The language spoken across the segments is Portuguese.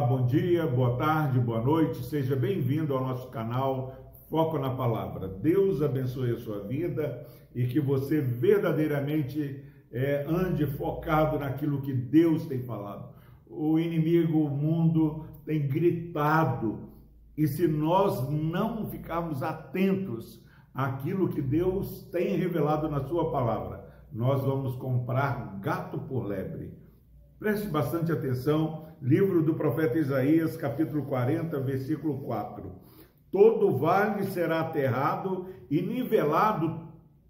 Bom dia, boa tarde, boa noite, seja bem-vindo ao nosso canal Foco na Palavra. Deus abençoe a sua vida e que você verdadeiramente é, ande focado naquilo que Deus tem falado. O inimigo, o mundo, tem gritado e se nós não ficarmos atentos àquilo que Deus tem revelado na Sua palavra, nós vamos comprar gato por lebre. Preste bastante atenção, livro do profeta Isaías, capítulo 40, versículo 4. Todo vale será aterrado e nivelado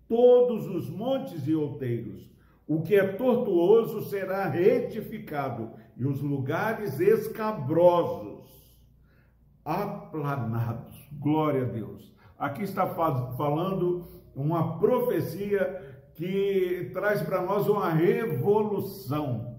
todos os montes e outeiros. O que é tortuoso será retificado e os lugares escabrosos aplanados. Glória a Deus. Aqui está falando uma profecia que traz para nós uma revolução.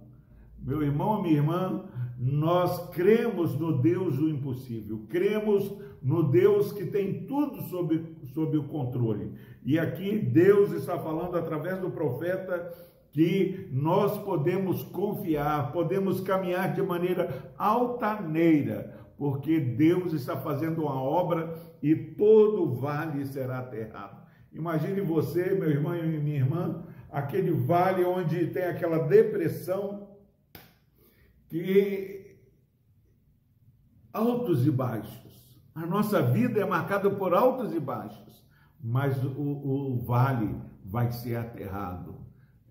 Meu irmão, minha irmã, nós cremos no Deus do impossível, cremos no Deus que tem tudo sob, sob o controle. E aqui Deus está falando através do profeta que nós podemos confiar, podemos caminhar de maneira altaneira, porque Deus está fazendo uma obra e todo vale será aterrado. Imagine você, meu irmão e minha irmã, aquele vale onde tem aquela depressão que altos e baixos. A nossa vida é marcada por altos e baixos, mas o, o vale vai ser aterrado.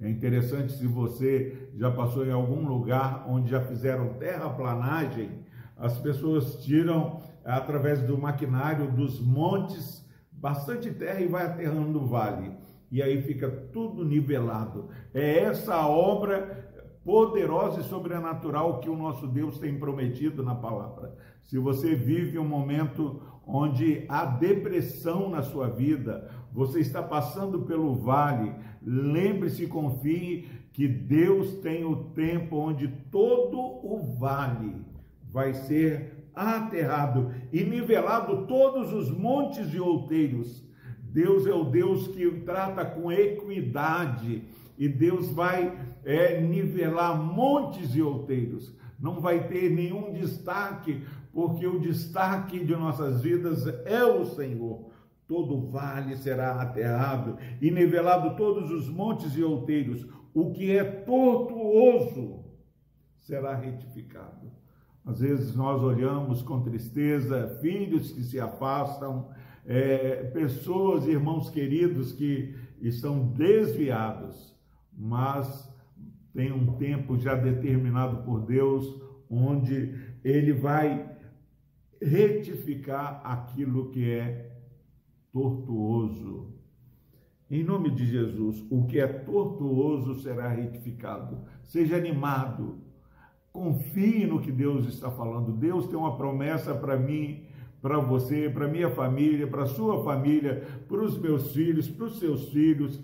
É interessante se você já passou em algum lugar onde já fizeram terraplanagem, as pessoas tiram através do maquinário dos montes bastante terra e vai aterrando o vale. E aí fica tudo nivelado. É essa obra poderosa e sobrenatural que o nosso Deus tem prometido na palavra. Se você vive um momento onde há depressão na sua vida, você está passando pelo vale, lembre-se e confie que Deus tem o tempo onde todo o vale vai ser aterrado e nivelado todos os montes e outeiros. Deus é o Deus que trata com equidade e Deus vai é, nivelar montes e outeiros. Não vai ter nenhum destaque, porque o destaque de nossas vidas é o Senhor. Todo vale será aterrado e nivelado todos os montes e outeiros. O que é tortuoso será retificado. Às vezes nós olhamos com tristeza filhos que se afastam, é, pessoas, irmãos queridos que estão desviados, mas tem um tempo já determinado por Deus, onde Ele vai retificar aquilo que é tortuoso. Em nome de Jesus, o que é tortuoso será retificado. Seja animado, Confie no que Deus está falando. Deus tem uma promessa para mim, para você, para minha família, para sua família, para os meus filhos, para os seus filhos,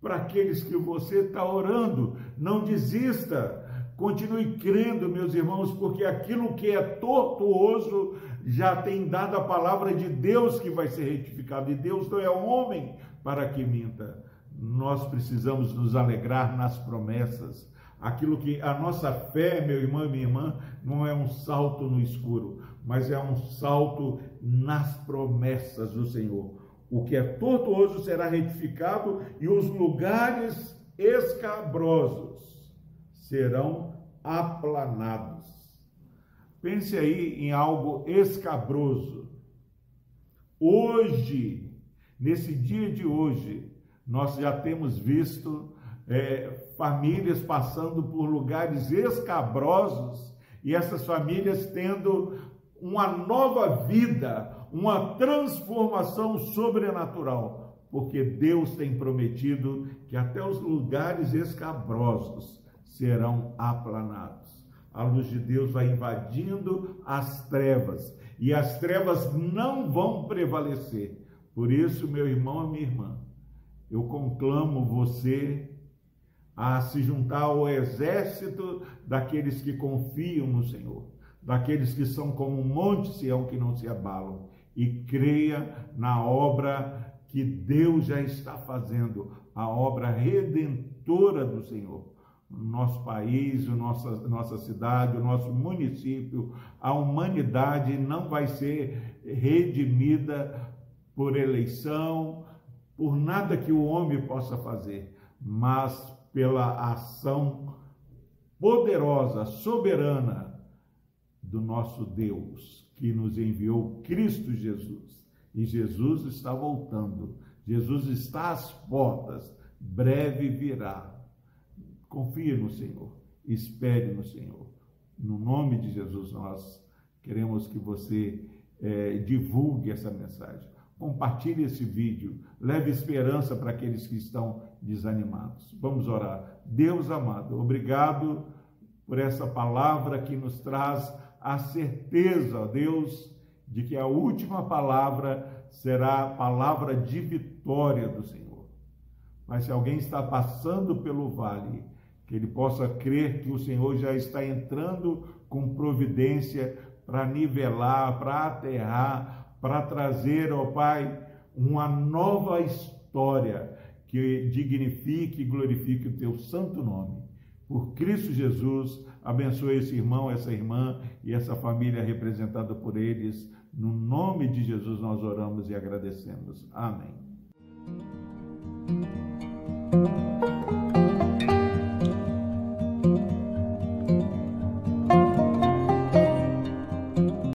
para aqueles que você está orando. Não desista. Continue crendo, meus irmãos, porque aquilo que é tortuoso já tem dado a palavra de Deus que vai ser retificado. E Deus não é homem para que minta. Nós precisamos nos alegrar nas promessas aquilo que a nossa fé, meu irmão e minha irmã, não é um salto no escuro, mas é um salto nas promessas do Senhor. O que é tortuoso será retificado e os lugares escabrosos serão aplanados. Pense aí em algo escabroso. Hoje, nesse dia de hoje, nós já temos visto é, famílias passando por lugares escabrosos e essas famílias tendo uma nova vida, uma transformação sobrenatural, porque Deus tem prometido que até os lugares escabrosos serão aplanados. A luz de Deus vai invadindo as trevas e as trevas não vão prevalecer. Por isso, meu irmão e minha irmã, eu conclamo você a se juntar ao exército daqueles que confiam no Senhor, daqueles que são como um monte Sião que não se abalam, e creia na obra que Deus já está fazendo, a obra redentora do Senhor. nosso país, nossa, nossa cidade, o nosso município, a humanidade não vai ser redimida por eleição, por nada que o homem possa fazer, mas pela ação poderosa, soberana do nosso Deus, que nos enviou Cristo Jesus. E Jesus está voltando, Jesus está às portas, breve virá. Confie no Senhor, espere no Senhor. No nome de Jesus, nós queremos que você é, divulgue essa mensagem. Compartilhe esse vídeo, leve esperança para aqueles que estão desanimados. Vamos orar. Deus amado, obrigado por essa palavra que nos traz a certeza, ó Deus, de que a última palavra será a palavra de vitória do Senhor. Mas se alguém está passando pelo vale, que ele possa crer que o Senhor já está entrando com providência para nivelar, para aterrar, para trazer, ó Pai, uma nova história que dignifique e glorifique o teu santo nome. Por Cristo Jesus, abençoe esse irmão, essa irmã e essa família representada por eles. No nome de Jesus nós oramos e agradecemos. Amém.